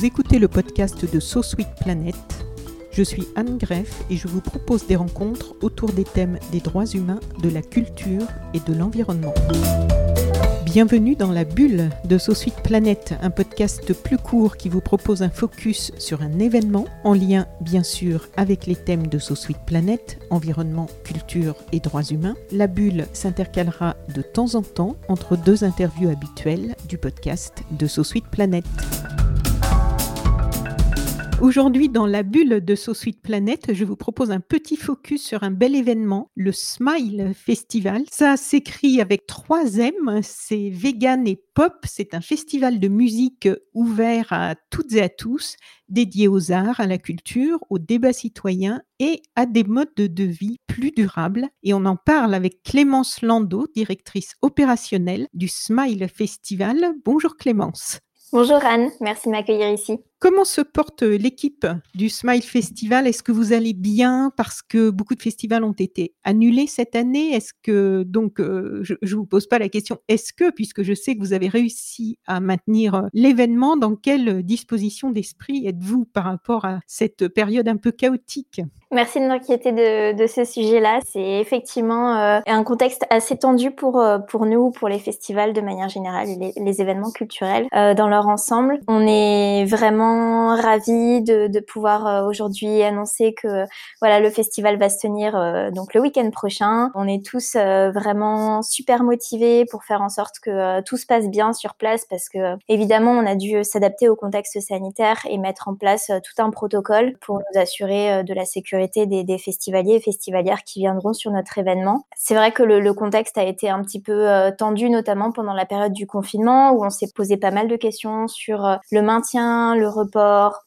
Vous écoutez le podcast de So Sweet Planet. Je suis Anne Greff et je vous propose des rencontres autour des thèmes des droits humains, de la culture et de l'environnement. Bienvenue dans la bulle de So Sweet Planet, un podcast plus court qui vous propose un focus sur un événement en lien bien sûr avec les thèmes de So Sweet Planet, environnement, culture et droits humains. La bulle s'intercalera de temps en temps entre deux interviews habituelles du podcast de So Sweet Planet. Aujourd'hui, dans la bulle de So Sweet Planet, je vous propose un petit focus sur un bel événement, le Smile Festival. Ça s'écrit avec trois M, c'est vegan et pop. C'est un festival de musique ouvert à toutes et à tous, dédié aux arts, à la culture, au débat citoyen et à des modes de vie plus durables. Et on en parle avec Clémence Landau, directrice opérationnelle du Smile Festival. Bonjour Clémence. Bonjour Anne, merci de m'accueillir ici. Comment se porte l'équipe du Smile Festival? Est-ce que vous allez bien parce que beaucoup de festivals ont été annulés cette année? Est-ce que donc euh, je, ne vous pose pas la question est-ce que puisque je sais que vous avez réussi à maintenir euh, l'événement, dans quelle disposition d'esprit êtes-vous par rapport à cette période un peu chaotique? Merci de m'inquiéter de, ce sujet-là. C'est effectivement euh, un contexte assez tendu pour pour nous, pour les festivals de manière générale, les événements culturels dans leur ensemble. On est vraiment ravie de, pouvoir euh, aujourd'hui annoncer que voilà le festival va se tenir euh, donc le week-end prochain. On est tous euh, vraiment super motivés pour faire en sorte que tout se passe bien sur place parce que évidemment on a dû s'adapter au contexte sanitaire et mettre en place tout un protocole pour nous assurer de la sécurité des, des festivaliers et festivalières qui viendront sur notre événement. C'est vrai que le, le, contexte a été un petit peu tendu notamment pendant la période du confinement où on s'est posé pas mal de questions sur le maintien, le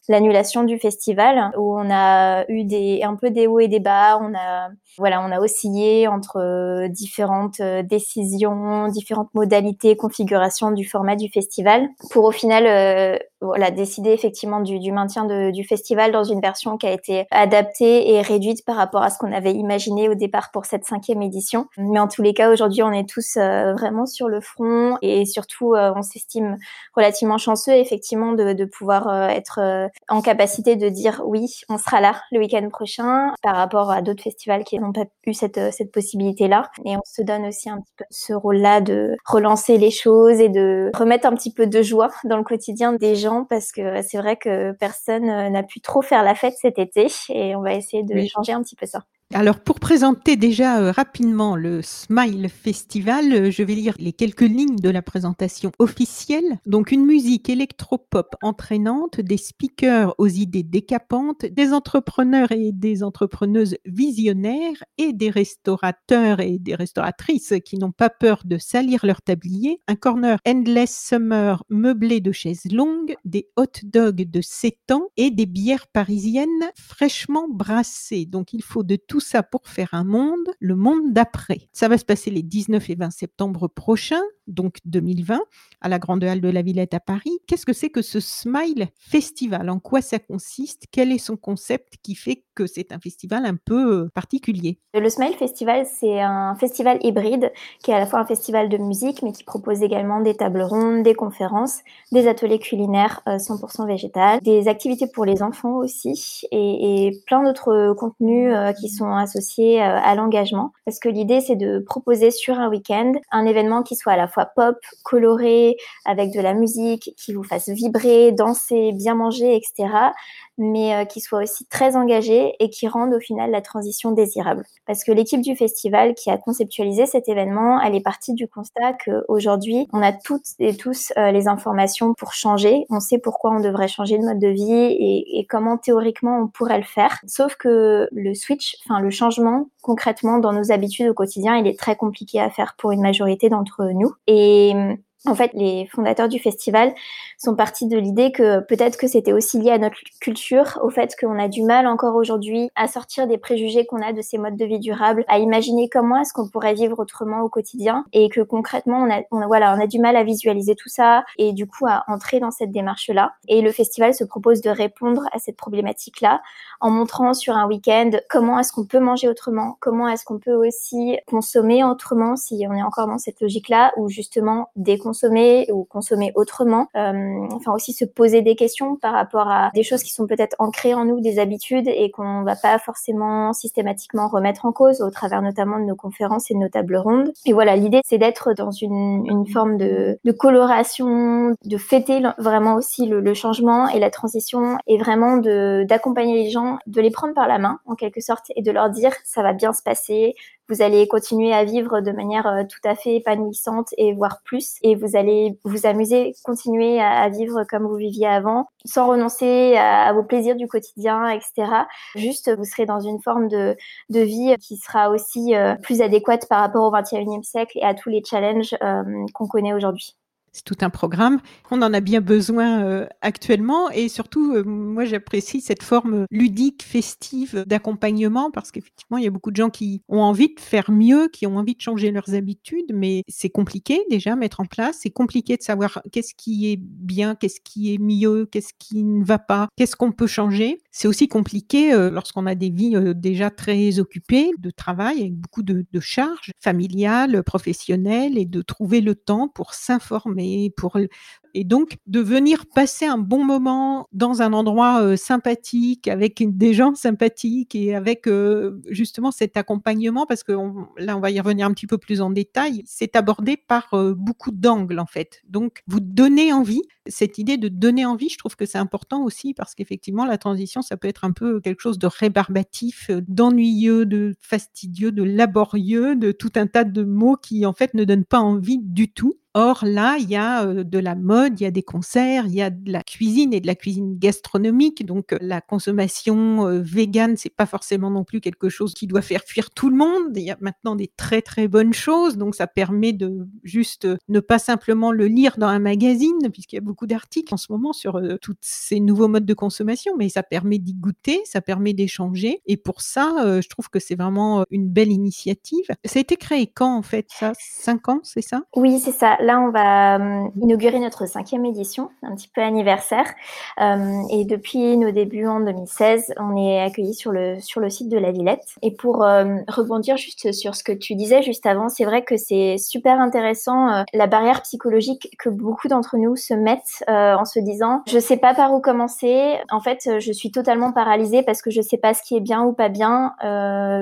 l'annulation du festival, où on a eu des un peu des hauts et des bas. On a voilà, on a oscillé entre euh, différentes euh, décisions, différentes modalités, configurations du format du festival, pour au final euh, voilà, décider effectivement du, du maintien de, du festival dans une version qui a été adaptée et réduite par rapport à ce qu'on avait imaginé au départ pour cette cinquième édition. Mais en tous les cas, aujourd'hui, on est tous vraiment sur le front et surtout, on s'estime relativement chanceux effectivement de, de pouvoir être en capacité de dire oui, on sera là le week-end prochain par rapport à d'autres festivals qui n'ont pas eu cette, cette possibilité-là. Et on se donne aussi un petit peu ce rôle-là de relancer les choses et de remettre un petit peu de joie dans le quotidien des gens parce que c'est vrai que personne n'a pu trop faire la fête cet été et on va essayer de changer un petit peu ça. Alors pour présenter déjà euh, rapidement le Smile Festival, euh, je vais lire les quelques lignes de la présentation officielle. Donc une musique électropop entraînante, des speakers aux idées décapantes, des entrepreneurs et des entrepreneuses visionnaires et des restaurateurs et des restauratrices qui n'ont pas peur de salir leur tablier, un corner Endless Summer meublé de chaises longues, des hot dogs de 7 ans et des bières parisiennes fraîchement brassées. Donc il faut de tout ça pour faire un monde, le monde d'après. Ça va se passer les 19 et 20 septembre prochains, donc 2020, à la Grande Halle de la Villette à Paris. Qu'est-ce que c'est que ce Smile Festival? En quoi ça consiste? Quel est son concept qui fait que c'est un festival un peu euh, particulier? Le Smile Festival, c'est un festival hybride qui est à la fois un festival de musique, mais qui propose également des tables rondes, des conférences, des ateliers culinaires 100% euh, végétal, des activités pour les enfants aussi, et, plein d'autres contenus euh, qui sont associés à l'engagement. Parce que l'idée, c'est de proposer sur un week-end un événement qui soit à la pop, coloré, avec de la musique, qui vous fasse vibrer, danser, bien manger, etc mais euh, qui soient aussi très engagés et qui rendent au final la transition désirable. Parce que l'équipe du festival qui a conceptualisé cet événement, elle est partie du constat qu'aujourd'hui, on a toutes et tous euh, les informations pour changer. On sait pourquoi on devrait changer de mode de vie et, et comment théoriquement on pourrait le faire. Sauf que le switch, enfin le changement concrètement dans nos habitudes au quotidien, il est très compliqué à faire pour une majorité d'entre nous. Et en fait, les fondateurs du festival sont partis de l'idée que peut-être que c'était aussi lié à notre culture, au fait qu'on a du mal encore aujourd'hui à sortir des préjugés qu'on a de ces modes de vie durables, à imaginer comment est-ce qu'on pourrait vivre autrement au quotidien, et que concrètement, on a, voilà, on a du mal à visualiser tout ça, et du coup à entrer dans cette démarche-là. Et le festival se propose de répondre à cette problématique-là en montrant sur un week-end comment est-ce qu'on peut manger autrement, comment est-ce qu'on peut aussi consommer autrement si on est encore dans cette logique-là, ou justement déconsommer consommer ou consommer autrement. Euh, enfin aussi se poser des questions par rapport à des choses qui sont peut-être ancrées en nous, des habitudes et qu'on va pas forcément systématiquement remettre en cause au travers notamment de nos conférences et de nos tables rondes. Et voilà, l'idée c'est d'être dans une, forme de, coloration, de fêter vraiment aussi le, changement et la transition et vraiment d'accompagner les gens, de les prendre par la main en quelque sorte et de leur dire ça va bien se passer, vous allez continuer à vivre de manière euh, tout à fait épanouissante et voire plus. Et vous allez vous amuser, continuer à, vivre comme vous viviez avant, sans renoncer à, vos plaisirs du quotidien, etc. Juste, vous serez dans une forme de, de vie qui sera aussi euh, plus adéquate par rapport au 21e siècle et à tous les challenges euh, qu'on connaît aujourd'hui c'est tout un programme. On en a bien besoin euh, actuellement et surtout, euh, moi j'apprécie cette forme ludique, festive d'accompagnement parce qu'effectivement, il y a beaucoup de gens qui ont envie de faire mieux, qui ont envie de changer leurs habitudes, mais c'est compliqué déjà à mettre en place. C'est compliqué de savoir qu'est-ce qui est bien, qu'est-ce qui est mieux, qu'est-ce qui ne va pas, qu'est-ce qu'on peut changer. C'est aussi compliqué euh, lorsqu'on a des vies déjà très occupées de travail avec beaucoup de, de charges familiales, professionnelles et de trouver le temps pour s'informer et donc de venir passer un bon moment dans un endroit euh, sympathique avec des gens sympathiques et avec euh, justement cet accompagnement parce que là on va y revenir un petit peu plus en détail c'est abordé par euh, beaucoup d'angles en fait. Donc vous donnez envie cette idée de donner envie je trouve que c'est important aussi parce qu'effectivement la transition ça peut être un peu quelque chose de rébarbatif d'ennuyeux de fastidieux de laborieux de tout un tas de mots qui en fait ne donnent pas envie du tout Or, là, il y a de la mode, il y a des concerts, il y a de la cuisine et de la cuisine gastronomique. Donc, la consommation végane, c'est pas forcément non plus quelque chose qui doit faire fuir tout le monde. Il y a maintenant des très, très bonnes choses. Donc, ça permet de juste ne pas simplement le lire dans un magazine, puisqu'il y a beaucoup d'articles en ce moment sur tous ces nouveaux modes de consommation, mais ça permet d'y goûter, ça permet d'échanger. Et pour ça, je trouve que c'est vraiment une belle initiative. Ça a été créé quand, en fait, ça? Cinq ans, c'est ça? Oui, c'est ça là, on va euh, inaugurer notre cinquième édition, un petit peu anniversaire. Euh, et depuis nos débuts en 2016, on est accueilli sur le sur le site de la Villette. Et pour euh, rebondir juste sur ce que tu disais juste avant, c'est vrai que c'est super intéressant la barrière psychologique que beaucoup d'entre nous se mettent en se disant je sais pas par où commencer. En fait, je suis totalement paralysée parce que je sais pas ce qui est bien ou pas bien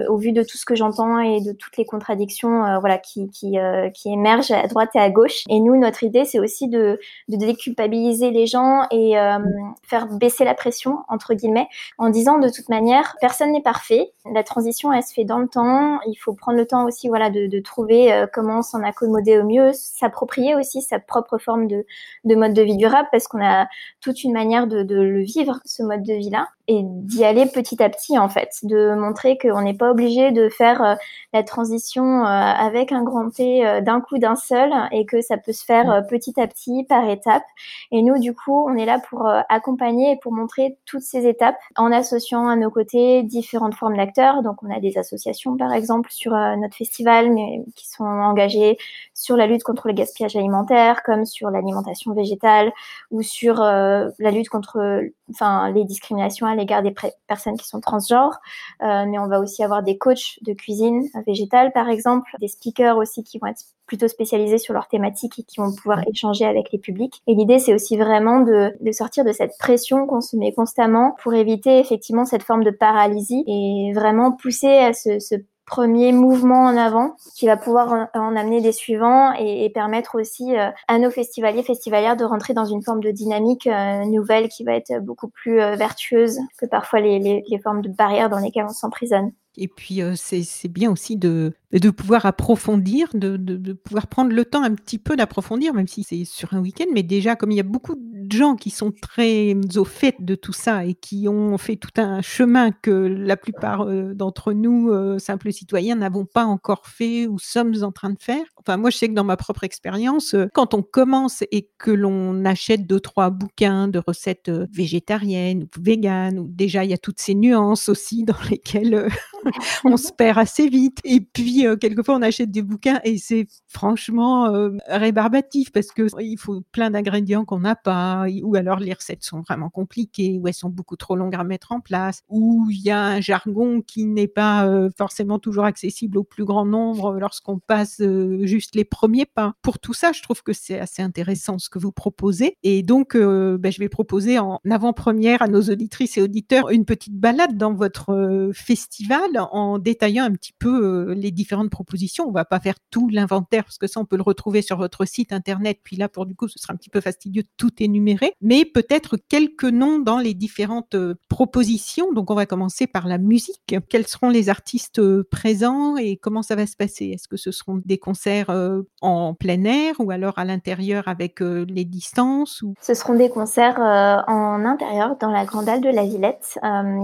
au vu de tout ce que j'entends et de toutes les contradictions voilà qui qui, qui émergent à droite et à gauche. Et nous, notre idée, c'est aussi de, de, déculpabiliser les gens et euh, faire baisser la pression, entre guillemets, en disant de toute manière, personne n'est parfait. La transition, elle se fait dans le temps. Il faut prendre le temps aussi, voilà, de, trouver euh, comment s'en accommoder au mieux, s'approprier aussi sa propre forme de, de mode de vie durable, parce qu'on a toute une manière de, de le vivre, ce mode de vie-là et d'y aller petit à petit en fait, de montrer qu'on n'est pas obligé de faire euh, la transition euh, avec un grand T euh, d'un coup d'un seul et que ça peut se faire petit à petit par étapes. Et nous du coup, on est là pour accompagner et pour montrer toutes ces étapes en associant à nos côtés différentes formes d'acteurs. Donc on a des associations par exemple sur notre festival mais qui sont engagées sur la lutte contre le gaspillage alimentaire comme sur l'alimentation végétale ou sur la lutte contre enfin les discriminations à l'égard des personnes qui sont transgenres, euh, mais on va aussi avoir des coachs de cuisine végétale, par exemple, des speakers aussi qui vont être plutôt spécialisés sur leur thématique et qui vont pouvoir échanger avec les publics. Et l'idée, c'est aussi vraiment de, de, sortir de cette pression qu'on se met constamment pour éviter effectivement cette forme de paralysie et vraiment pousser à se, se premier mouvement en avant qui va pouvoir en, amener des suivants et, permettre aussi à nos festivaliers, festivalières de rentrer dans une forme de dynamique nouvelle qui va être beaucoup plus vertueuse que parfois les, les, les formes de barrières dans lesquelles on s'emprisonne. Et puis, c'est bien aussi de, de pouvoir approfondir, de, de, pouvoir prendre le temps un petit peu d'approfondir, même si c'est sur un week-end. Mais déjà, comme il y a beaucoup de gens qui sont très au fait de tout ça et qui ont fait tout un chemin que la plupart d'entre nous, simples citoyens, n'avons pas encore fait ou sommes en train de faire. Enfin, moi, je sais que dans ma propre expérience, quand on commence et que l'on achète deux, trois bouquins de recettes végétariennes ou véganes, déjà, il y a toutes ces nuances aussi dans lesquelles on se perd assez vite. Et puis, euh, quelquefois, on achète des bouquins et c'est franchement euh, rébarbatif parce que il faut plein d'ingrédients qu'on n'a pas, ou alors les recettes sont vraiment compliquées, ou elles sont beaucoup trop longues à mettre en place, ou il y a un jargon qui n'est pas euh, forcément toujours accessible au plus grand nombre lorsqu'on passe juste les premiers pas. Pour tout ça, je trouve que c'est assez intéressant ce que vous proposez. Et donc, ben, je vais proposer en avant-première à nos auditrices et auditeurs une petite balade dans votre festival en détaillant un petit peu euh, les différentes propositions. On va pas faire tout l'inventaire parce que ça, on peut le retrouver sur votre site internet. Puis là, pour du coup, ce sera un petit peu fastidieux de tout énumérer, mais peut-être quelques noms dans les différentes euh, propositions. Donc, on va commencer par la musique. Quels seront les artistes euh, présents et comment ça va se passer? Est-ce que ce seront des concerts en plein air ou alors à l'intérieur avec les distances. Ce seront des concerts en intérieur dans la grande halle de la Villette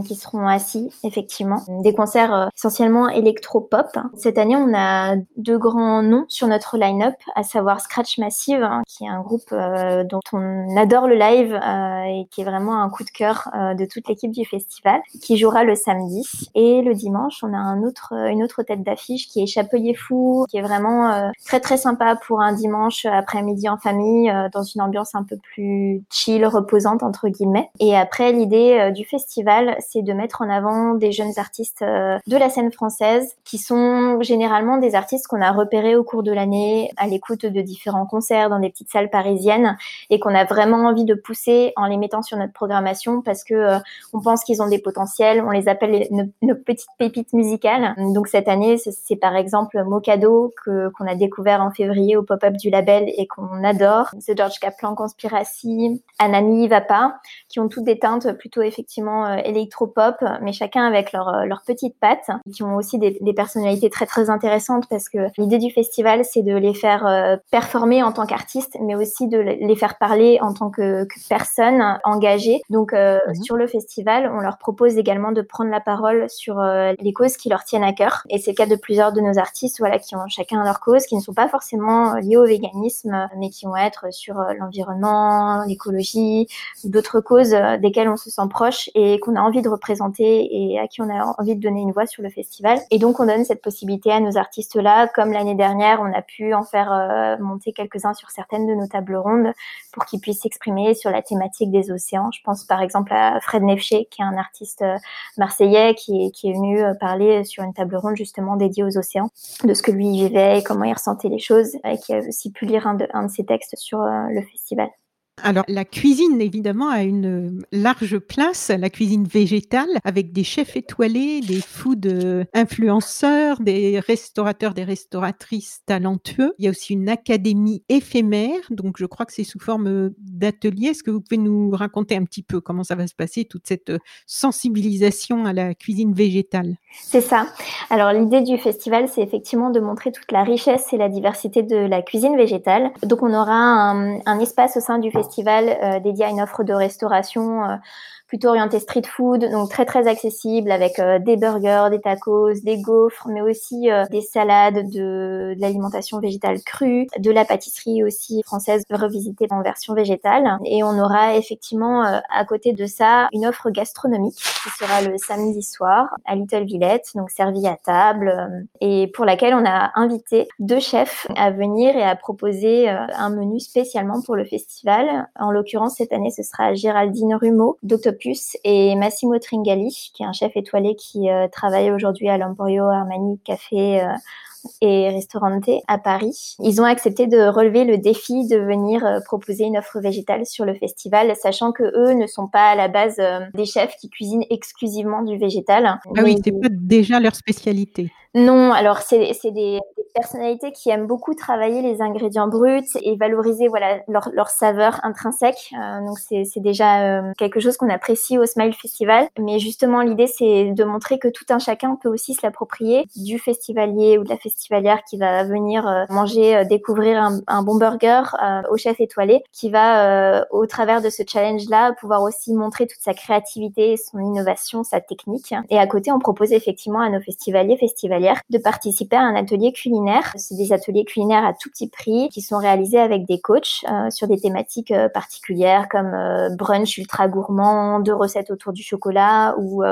qui seront assis, effectivement. Des concerts euh, essentiellement électro-pop. Cette année, on a deux grands noms sur notre line-up, à savoir Scratch Massive, hein, qui est un groupe euh, dont on adore le live euh, et qui est vraiment un coup de cœur de toute l'équipe du festival, qui jouera le samedi. Et le dimanche, on a une autre tête d'affiche qui est Chapelier Fou, qui est vraiment très très sympa pour un dimanche après-midi en famille, dans une ambiance un peu plus chill, reposante entre guillemets. Et après, l'idée du festival, c'est de mettre en avant des jeunes artistes de la scène française, qui sont généralement des artistes qu'on a repérés au cours de l'année à l'écoute de différents concerts dans des petites salles parisiennes et qu'on a vraiment envie de pousser en les mettant sur notre programmation parce que euh, on pense qu'ils ont des potentiels, on les appelle nos, petites pépites musicales. Donc cette année, c'est par exemple Mocado que qu'on a découvert en février au pop-up du label et qu'on adore, The George Kaplan Conspiracy, Anami Vapa, qui ont toutes des teintes plutôt effectivement euh, électro-pop, mais chacun avec leur euh, leur petite pattes, qui ont aussi des, des, personnalités très très intéressantes parce que l'idée du festival, c'est de les faire euh, performer en tant qu'artistes, mais aussi de les faire parler en tant que, que personnes engagées. Donc euh, mhm. sur le festival, on leur propose également de prendre la parole sur euh, les causes qui leur tiennent à cœur. Et c'est le cas de plusieurs de nos artistes, voilà, qui ont chacun leur cause, qui ne sont pas forcément liées au véganisme, mais qui vont être sur l'environnement, l'écologie, d'autres causes desquelles on se sent proche et qu'on a envie de représenter et à qui on a envie de donner une voix sur le festival. Et donc, on donne cette possibilité à nos artistes-là. Comme l'année dernière, on a pu en faire euh, monter quelques-uns sur certaines de nos tables rondes pour qu'ils puissent s'exprimer sur la thématique des océans. Je pense par exemple à Fred Nefché, qui est un artiste euh, marseillais qui est, qui est venu euh, parler sur une table ronde justement dédiée aux océans, de ce que lui vivait et comment il ressentait les choses, et qui a aussi pu lire un de, un de ses textes sur le festival. Alors, la cuisine, évidemment, a une euh, large place, la cuisine végétale, avec des chefs étoilés, des food euh, influenceurs, des restaurateurs, des restauratrices talentueux. Il y a aussi une académie éphémère, donc je crois que c'est sous forme euh, d'atelier. Est-ce que vous pouvez nous raconter un petit peu comment ça va se passer, toute cette sensibilisation à la cuisine végétale? C'est ça. Alors, l'idée du festival, c'est effectivement de montrer toute la richesse et la diversité de la cuisine végétale. Donc, on aura un, un espace au sein du festival festival euh, dédié à une offre de restauration euh, plutôt orienté street food, donc très très accessible avec euh, des burgers, des tacos, des gaufres, mais aussi euh, des salades, de, l'alimentation végétale crue, de la pâtisserie aussi française revisitée en version végétale. Et on aura effectivement euh, à côté de ça une offre gastronomique qui sera le samedi soir à Little Villette, donc servie à table, et pour laquelle on a invité deux chefs à venir et à proposer un menu spécialement pour le festival. En l'occurrence, cette année, ce sera Géraldine Rumeau, Et Massimo Tringali, qui est un chef étoilé qui euh, travaille aujourd'hui à l'Emporio Armani Café euh, et Ristorante à Paris. Ils ont accepté de relever le défi de venir euh, proposer une offre végétale sur le festival, sachant que eux ne sont pas à la base euh, des chefs qui cuisinent exclusivement du végétal. Ah oui, c'est pas déjà leur spécialité. Non, alors c'est des, des, personnalités qui aiment beaucoup travailler les ingrédients bruts et valoriser voilà leur, leur saveur intrinsèque. Euh, donc c'est déjà euh, quelque chose qu'on apprécie au Smile Festival. Mais justement l'idée c'est de montrer que tout un chacun peut aussi se l'approprier du festivalier ou de la festivalière qui va venir euh, manger, découvrir un, un, bon burger au chef étoilé, qui va au travers de ce challenge là pouvoir aussi montrer toute sa créativité, son innovation, sa technique. Et à côté on propose effectivement à nos festivaliers festivalières de participer à un atelier culinaire. C'est des ateliers culinaires à tout petit prix qui sont réalisés avec des coachs euh, sur des thématiques euh, particulières comme euh, brunch ultra gourmand, deux recettes autour du chocolat ou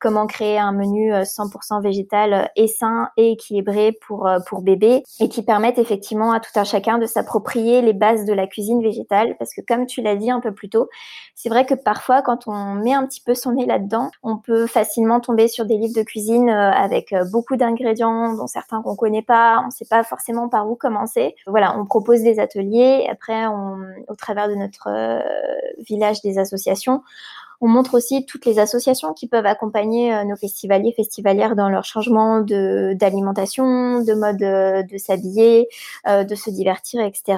comment créer un menu 100% végétal et sain et équilibré pour pour bébé et qui permettent effectivement à tout un chacun de s'approprier les bases de la cuisine végétale parce que comme tu l'as dit un peu plus tôt, c'est vrai que parfois quand on met un petit peu son nez là-dedans, on peut facilement tomber sur des livres de cuisine avec beaucoup d'ingrédients dont certains qu'on connaît pas, on ne sait pas forcément par où commencer. Voilà, on propose des ateliers. Après, on, au travers de notre euh, village des associations, on montre aussi toutes les associations qui peuvent accompagner euh, nos festivaliers, festivalières dans leur changement d'alimentation, de mode euh, de s'habiller, de se divertir, etc.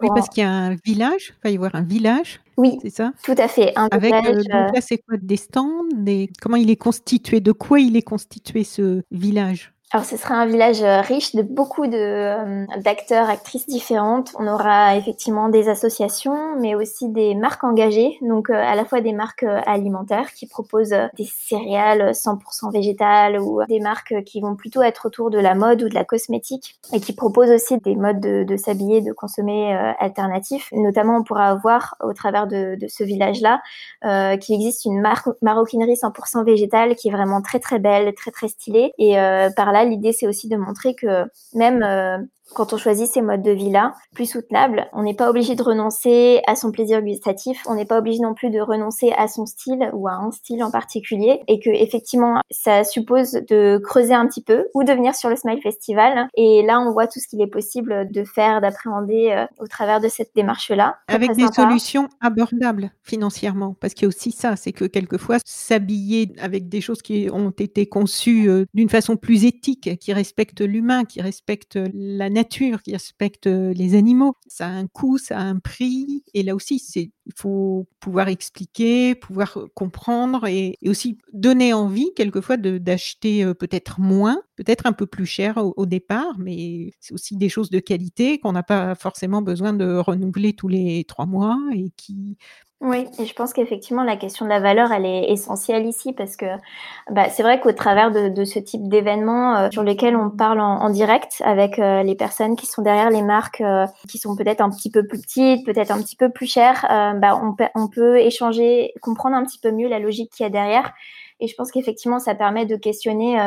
Oui, parce qu'il y a un village, il va y avoir un village. Oui, c'est ça? Tout à fait. Un Avec, village, donc là, c'est quoi Des stands des... Comment il est constitué De quoi il est constitué ce village? Alors, ce sera un village euh, riche de beaucoup de euh, d'acteurs, actrices différentes. On aura effectivement des associations, mais aussi des marques engagées, donc euh, à la fois des marques alimentaires qui proposent des céréales 100% végétales ou des marques qui vont plutôt être autour de la mode ou de la cosmétique et qui proposent aussi des modes de, s'habiller, de consommer alternatifs. Notamment, on pourra voir au travers de, de ce village-là euh, qu'il existe une marque maroquinerie 100% végétale qui est vraiment très très belle, très très stylée et par là l'idée, c'est aussi de montrer que même euh, quand on choisit ces modes de vie-là, plus soutenables, on n'est pas obligé de renoncer à son plaisir gustatif, on n'est pas obligé non plus de renoncer à son style ou à un style en particulier, et que effectivement, ça suppose de creuser un petit peu ou de venir sur le Smile Festival. Et là, on voit tout ce qu'il est possible de faire, d'appréhender euh, au travers de cette démarche-là. Avec des solutions abordables financièrement, parce qu'il y a aussi ça, c'est que quelquefois, s'habiller avec des choses qui ont été conçues euh, d'une façon plus éthique, qui respectent l'humain, qui respectent la nature, qui respecte les animaux. Ça a un coût, ça a un prix. Et là aussi, il faut pouvoir expliquer, pouvoir comprendre et, aussi donner envie quelquefois d'acheter peut-être moins, peut-être un peu plus cher au, au départ, mais c'est aussi des choses de qualité qu'on n'a pas forcément besoin de renouveler tous les trois mois et qui oui, et je pense qu'effectivement la question de la valeur, elle est essentielle ici parce que bah, c'est vrai qu'au travers de, de, ce type d'événements euh, sur lesquels on parle en, en direct avec euh, les personnes qui sont derrière les marques, euh, qui sont peut-être un petit peu plus petites, peut-être un petit peu plus chères, bah, on, on peut échanger, comprendre un petit peu mieux la logique qu'il y a derrière. Et je pense qu'effectivement, ça permet de questionner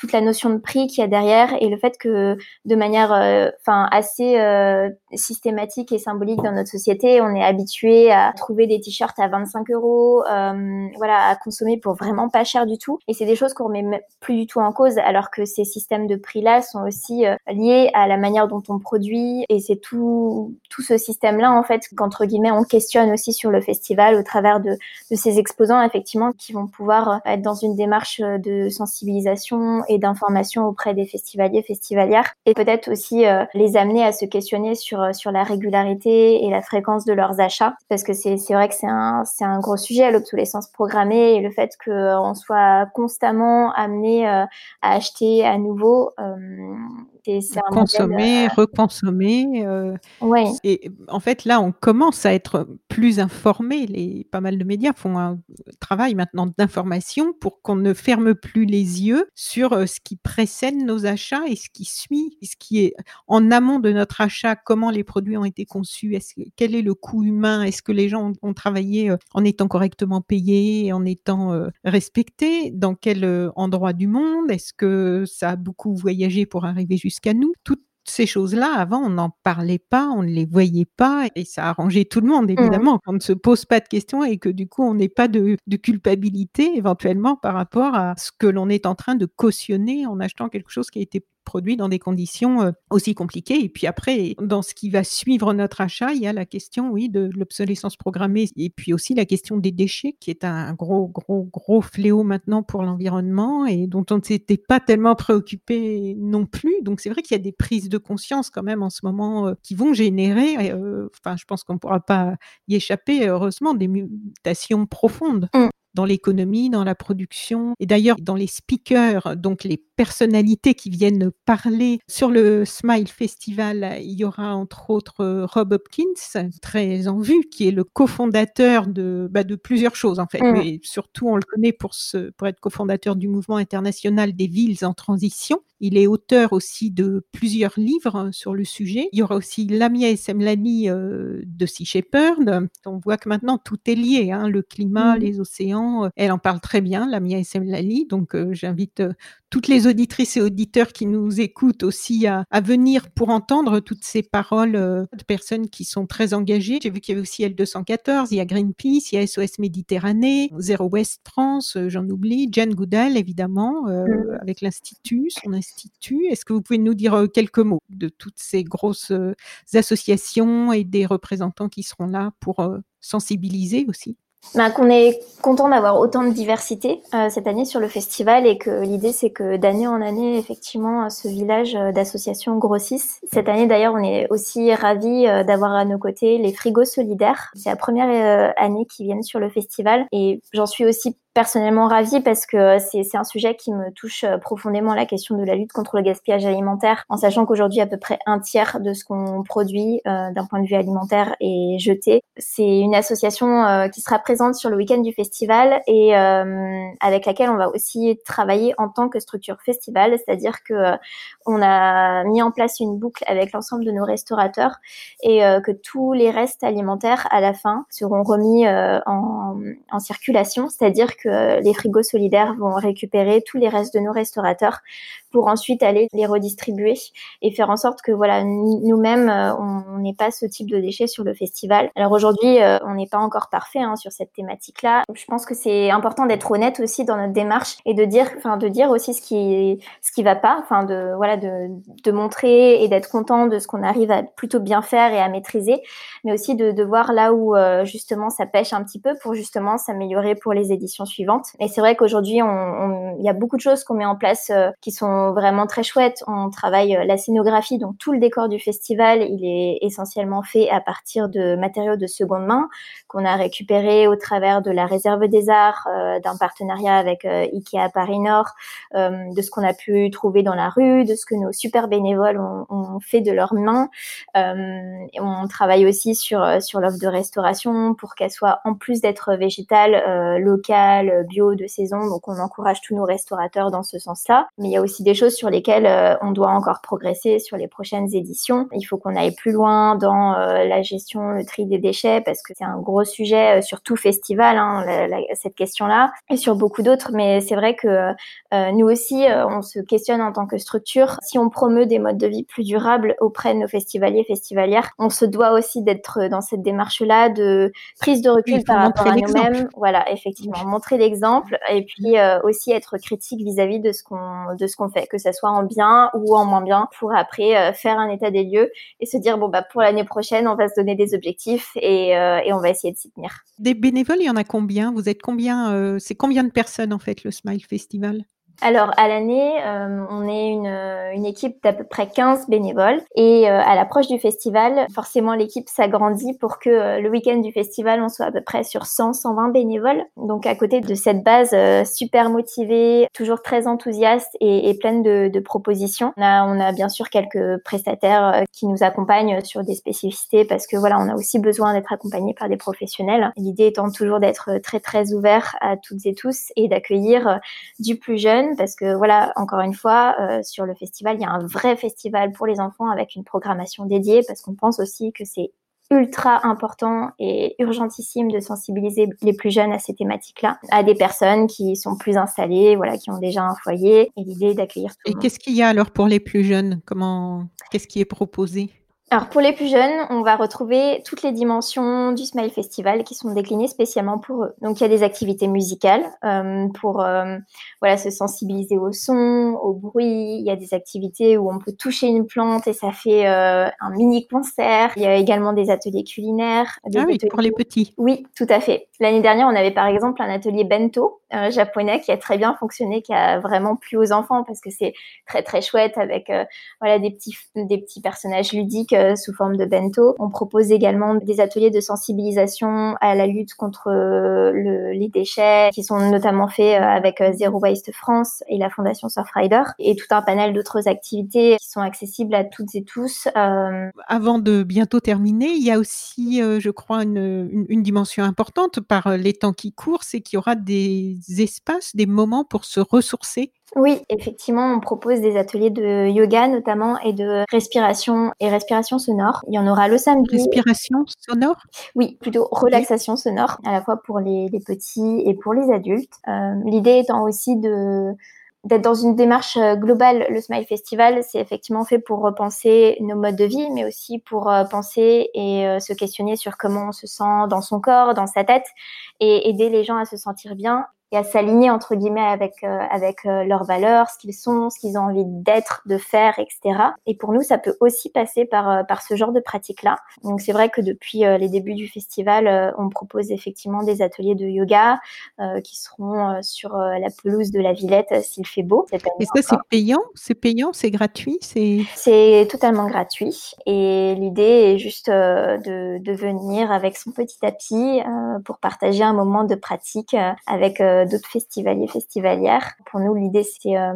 toute la notion de prix qu'il y a derrière et le fait que de manière euh, enfin assez euh, systématique et symbolique dans notre société, on est habitué à trouver des t-shirts à 25 euros, euh, voilà, à consommer pour vraiment pas cher du tout. Et c'est des choses qu'on remet plus du tout en cause, alors que ces systèmes de prix-là sont aussi liés à la manière dont on produit. Et c'est tout tout ce système-là en fait qu'entre guillemets on questionne aussi sur le festival au travers de, de ces exposants effectivement qui vont pouvoir être dans une démarche de sensibilisation et d'information auprès des festivaliers, festivalières, et peut-être aussi euh, les amener à se questionner sur euh, sur la régularité et la fréquence de leurs achats, parce que c'est vrai que c'est un un gros sujet l'obsolescence programmée et le fait qu'on euh, soit constamment amené à acheter à nouveau. C'est consommer, reconsommer. ouais. Et en fait, là, on commence à être plus informé. Les, pas mal de médias font un travail maintenant d'information pour qu'on ne ferme plus les yeux sur ce qui précède nos achats et ce qui suit, ce qui est en amont de notre achat, comment les produits ont été conçus, est quel est le coût humain, est-ce que les gens ont, travaillé en étant correctement payés, en étant respectés, dans quel endroit du monde, est-ce que ça a beaucoup voyagé pour arriver jusqu'à nous, ces choses-là, avant, on n'en parlait pas, on ne les voyait pas, et ça arrangeait tout le monde, mmh. évidemment, qu'on ne se pose pas de questions et que du coup, on n'ait pas de, culpabilité éventuellement par rapport à ce que l'on est en train de cautionner en achetant quelque chose qui a été produit dans des conditions euh, aussi compliquées. Et puis après, dans ce qui va suivre notre achat, il y a la question, oui, de l'obsolescence programmée et puis aussi la question des déchets, qui est un gros, gros, gros fléau maintenant pour l'environnement et dont on ne s'était pas tellement préoccupé non plus. Donc c'est vrai qu'il y a des prises de conscience quand même en ce moment euh, qui vont générer, euh, enfin je pense qu'on ne pourra pas y échapper, heureusement, des mutations profondes. Mmh dans l'économie, dans la production et d'ailleurs dans les speakers, donc les personnalités qui viennent parler sur le Smile Festival. Il y aura entre autres euh, Rob Hopkins, très en vue, qui est le cofondateur de, bah, de plusieurs choses en fait, mmh. mais surtout on le connaît pour, ce, pour être cofondateur du mouvement international des villes en transition. Il est auteur aussi de plusieurs livres sur le sujet. Il y aura aussi Lamia Semlani euh, de Sea Shepherd. On voit que maintenant tout est lié, hein, le climat, mmh. les océans. Euh, elle en parle très bien, Lamia Semlani. Donc euh, j'invite toutes les auditrices et auditeurs qui nous écoutent aussi à, venir pour entendre toutes ces paroles de personnes qui sont très engagées. J'ai vu qu'il y avait aussi L214, il y a Greenpeace, il y a SOS Méditerranée, Zero West France, j'en oublie, Jane Goodall évidemment, mmh. avec l'Institut, son institut est-ce que vous pouvez nous dire euh, quelques mots de toutes ces grosses euh, associations et des représentants qui seront là pour euh, sensibiliser aussi? Bah, qu'on est content d'avoir autant de diversité cette année sur le festival et que l'idée c'est que d'année en année effectivement ce village d'associations grossisse. Cette année d'ailleurs on est aussi ravis d'avoir à nos côtés les frigos solidaires. C'est la première année qu'ils viennent sur le festival et j'en suis aussi personnellement ravie parce que c'est un sujet qui me touche euh, profondément la question de la lutte contre le gaspillage alimentaire, en sachant qu'aujourd'hui à peu près un tiers de ce qu'on produit euh, d'un point de vue alimentaire est jeté. C'est une association euh, qui sera présente sur le week-end du festival et avec laquelle on va aussi travailler en tant que structure festival, c'est-à-dire que on a mis en place une boucle avec l'ensemble de nos restaurateurs et que tous les restes alimentaires à la fin seront remis en circulation, c'est-à-dire que les frigos solidaires vont récupérer tous les restes de nos restaurateurs pour ensuite aller les redistribuer et faire en sorte que voilà nous-mêmes euh, on n'ait pas ce type de déchets sur le festival. Alors aujourd'hui euh, on n'est pas encore parfait hein, sur cette thématique-là. Je pense que c'est important d'être honnête aussi dans notre démarche et de dire enfin de dire aussi ce qui ce qui va pas, enfin de voilà de, de montrer et d'être content de ce qu'on arrive à plutôt bien faire et à maîtriser, mais aussi de, de voir là où euh, justement ça pêche un petit peu pour justement s'améliorer pour les éditions suivantes. Et c'est vrai qu'aujourd'hui il y a beaucoup de choses qu'on met en place qui sont vraiment très chouettes. On travaille euh, la scénographie, donc tout le décor du festival, il est essentiellement fait à partir de matériaux de seconde main qu'on a récupéré au travers de la réserve des arts, euh, d'un partenariat avec euh, Ikea Paris Nord, de ce qu'on a pu trouver dans la rue, de ce que nos super bénévoles ont, fait de leurs mains. on travaille aussi sur l'offre de restauration pour qu'elle soit en plus d'être végétale, locale, bio, de saison. Donc on encourage tous nos restaurateurs dans ce sens-là. Mais il y a aussi des choses sur lesquelles euh, on doit encore progresser sur les prochaines éditions. Il faut qu'on aille plus loin dans euh, la gestion, le tri des déchets, parce que c'est un gros sujet euh, sur tout festival, hein, cette question-là, et sur beaucoup d'autres. Mais c'est vrai que nous aussi, on se questionne en tant que structure. Si on promeut des modes de vie plus durables auprès de nos festivaliers, festivalières, on se doit aussi d'être dans cette démarche-là de prise de recul par rapport à nous-mêmes. Voilà, effectivement, montrer l'exemple et puis aussi être critique vis-à-vis de ce qu'on de ce qu'on fait que ça soit en bien ou en moins bien, pour après euh, faire un état des lieux et se dire bon bah pour l'année prochaine on va se donner des objectifs et, euh, et on va essayer de s'y tenir. Des bénévoles, il y en a combien? Vous êtes combien euh, C'est combien de personnes en fait le Smile Festival? Alors à l'année, euh, on est une, euh, une équipe d'à peu près 15 bénévoles et euh, à l'approche du festival, forcément l'équipe s'agrandit pour que le week-end du festival, on soit à peu près sur 100, 120 bénévoles. Donc à côté de cette base super motivée, toujours très enthousiaste et, et pleine de, de, propositions, on a, on a bien sûr quelques prestataires qui nous accompagnent sur des spécificités parce que voilà, on a aussi besoin d'être accompagné par des professionnels. L'idée étant toujours d'être très très ouvert à toutes et tous et d'accueillir du plus jeune parce que voilà, encore une fois, euh, sur le festival, il y a un vrai festival pour les enfants avec une programmation dédiée parce qu'on pense aussi que c'est ultra important et urgentissime de sensibiliser les plus jeunes à ces thématiques-là, à des personnes qui sont plus installées, voilà, qui ont déjà un foyer, et l'idée d'accueillir tout Et qu'est-ce qu'il y a alors pour les plus jeunes? Comment Qu'est-ce qui est proposé? Alors pour les plus jeunes, on va retrouver toutes les dimensions du Smile Festival qui sont déclinées spécialement pour eux. Donc il y a des activités musicales euh, pour euh, voilà se sensibiliser au son, au bruit. Il y a des activités où on peut toucher une plante et ça fait euh, un mini concert. Il y a également des ateliers culinaires. Des Ah oui, ateliers- pour les petits. Oui, tout à fait. L'année dernière, on avait par exemple un atelier bento japonais qui a très bien fonctionné, qui a vraiment plu aux enfants parce que c'est très très chouette avec voilà des petits des petits personnages ludiques euh, sous forme de bento. On propose également des ateliers de sensibilisation à la lutte contre euh, le- les déchets qui sont notamment faits euh, avec Zero Waste France et la Fondation Surfrider et tout un panel d'autres activités qui sont accessibles à toutes et tous. Avant de bientôt terminer, il y a aussi, je crois, une, dimension importante par les temps qui courent, c'est qu'il y aura des espaces, des moments pour se ressourcer. Oui, effectivement, on propose des ateliers de yoga notamment et de respiration et respiration sonore. Il y en aura le samedi. Respiration sonore? Oui, plutôt relaxation sonore, à la fois pour les, les petits et pour les adultes. Euh, L'idée étant aussi de d'être dans une démarche euh, globale. Le Smile Festival, c'est effectivement fait pour repenser nos modes de vie, mais aussi pour euh, penser et se questionner sur comment on se sent dans son corps, dans sa tête, et aider les gens à se sentir bien et à s'aligner entre guillemets avec euh, avec euh, leurs valeurs, ce qu'ils sont, ce qu'ils ont envie d'être, de faire, etc. Et pour nous, ça peut aussi passer par euh, par ce genre de pratique là. Donc c'est vrai que depuis les débuts du festival, on propose effectivement des ateliers de yoga qui seront sur la pelouse de la Villette s'il fait beau. cette année Et ça, c'est payant, c'est payant, c'est gratuit, c'est. C'est totalement gratuit et l'idée est juste de, de venir avec son petit tapis pour partager un moment de pratique avec d'autres festivaliers, festivalières. Pour nous, l'idée c'est euh,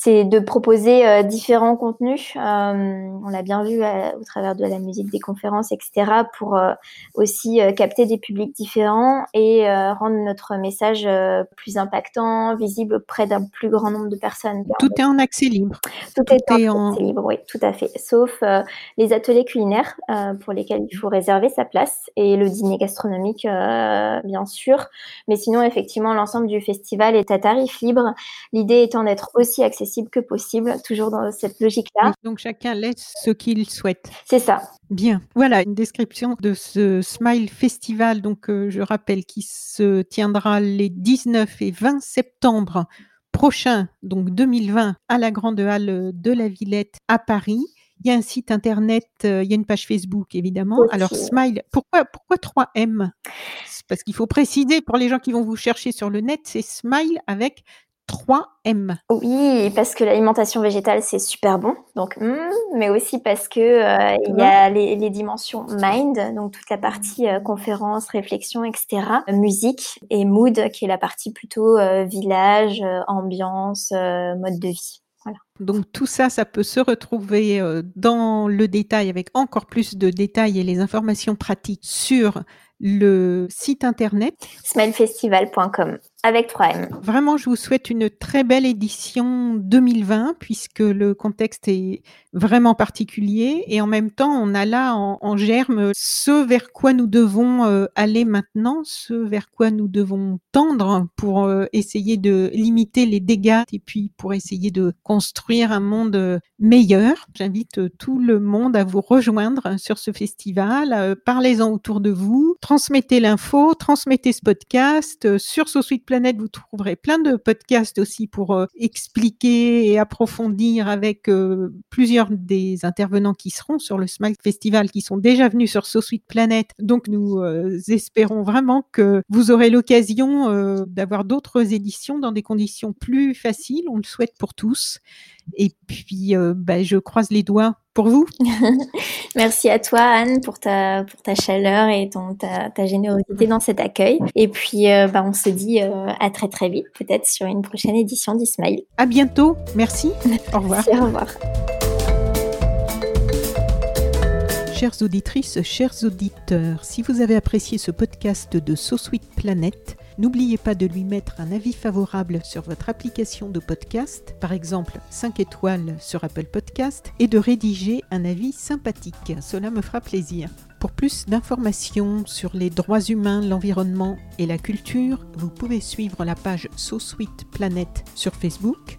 c'est de proposer euh, différents contenus. Euh, on l'a bien vu euh, au travers de la musique, des conférences, etc. pour euh, aussi euh, capter des publics différents et euh, rendre notre message euh, plus impactant, visible auprès d'un plus grand nombre de personnes. Tout est en accès libre. Tout, Tout est, en est en- accès libre, oui, tout à fait. Sauf euh, les ateliers culinaires euh, pour lesquels il faut réserver sa place et le dîner gastronomique, euh, bien sûr. Mais sinon, effectivement, l'ensemble du festival est à tarif libre. L'idée étant d'être aussi accessible que possible, toujours dans cette logique-là. Donc chacun laisse ce qu'il souhaite. C'est ça. Bien. Voilà une description de ce Smile Festival. Donc, euh, je rappelle qu'il se tiendra les 19 et 20 septembre prochains, donc 2020, à la Grande Halle de la Villette à Paris. Il y a un site internet, euh, il y a une page Facebook évidemment. Alors Smile, pourquoi pourquoi 3M C'est Parce qu'il faut préciser pour les gens qui vont vous chercher sur le net, c'est Smile avec 3M. Oui, parce que l'alimentation végétale, c'est super bon. Donc, hmm, mais aussi parce que euh, il y a les, les dimensions mind, donc toute la partie euh, conférence, réflexion, etc. Musique et mood, qui est la partie plutôt euh, village, ambiance, mode de vie. Voilà. Donc tout ça, ça peut se retrouver dans le détail avec encore plus de détails et les informations pratiques sur le site internet. Smilefestival.com avec 3M. Vraiment, je vous souhaite une très belle édition 2020 puisque le contexte est vraiment particulier et en même temps, on a là en, germe ce vers quoi nous devons euh, aller maintenant, ce vers quoi nous devons tendre pour euh, essayer de limiter les dégâts et puis pour essayer de construire un monde meilleur. J'invite tout le monde à vous rejoindre sur ce festival. Euh, Parlez-en autour de vous, transmettez l'info, transmettez ce podcast. Sur SoSuite Planète, vous trouverez plein de podcasts aussi pour euh, expliquer et approfondir avec euh, plusieurs des intervenants qui seront sur le Smile Festival, qui sont déjà venus sur SoSuite Planète. Donc nous euh, espérons vraiment que vous aurez l'occasion d'avoir d'autres éditions dans des conditions plus faciles. On le souhaite pour tous. Et puis, bah, je croise les doigts pour vous. Merci à toi, Anne, pour ta, pour ta chaleur et ton, ta, ta générosité dans cet accueil. Et puis, euh, bah, on se dit euh, à très très vite, peut-être sur une prochaine édition d'Ismail. À bientôt. Merci. Au revoir. Merci, au revoir. Chères auditrices, chers auditeurs, si vous avez apprécié ce podcast de SoSuite Planète, n'oubliez pas de lui mettre un avis favorable sur votre application de podcast, par exemple 5 étoiles sur Apple Podcast, et de rédiger un avis sympathique. Cela me fera plaisir. Pour plus d'informations sur les droits humains, l'environnement et la culture, vous pouvez suivre la page SoSuite Planète sur Facebook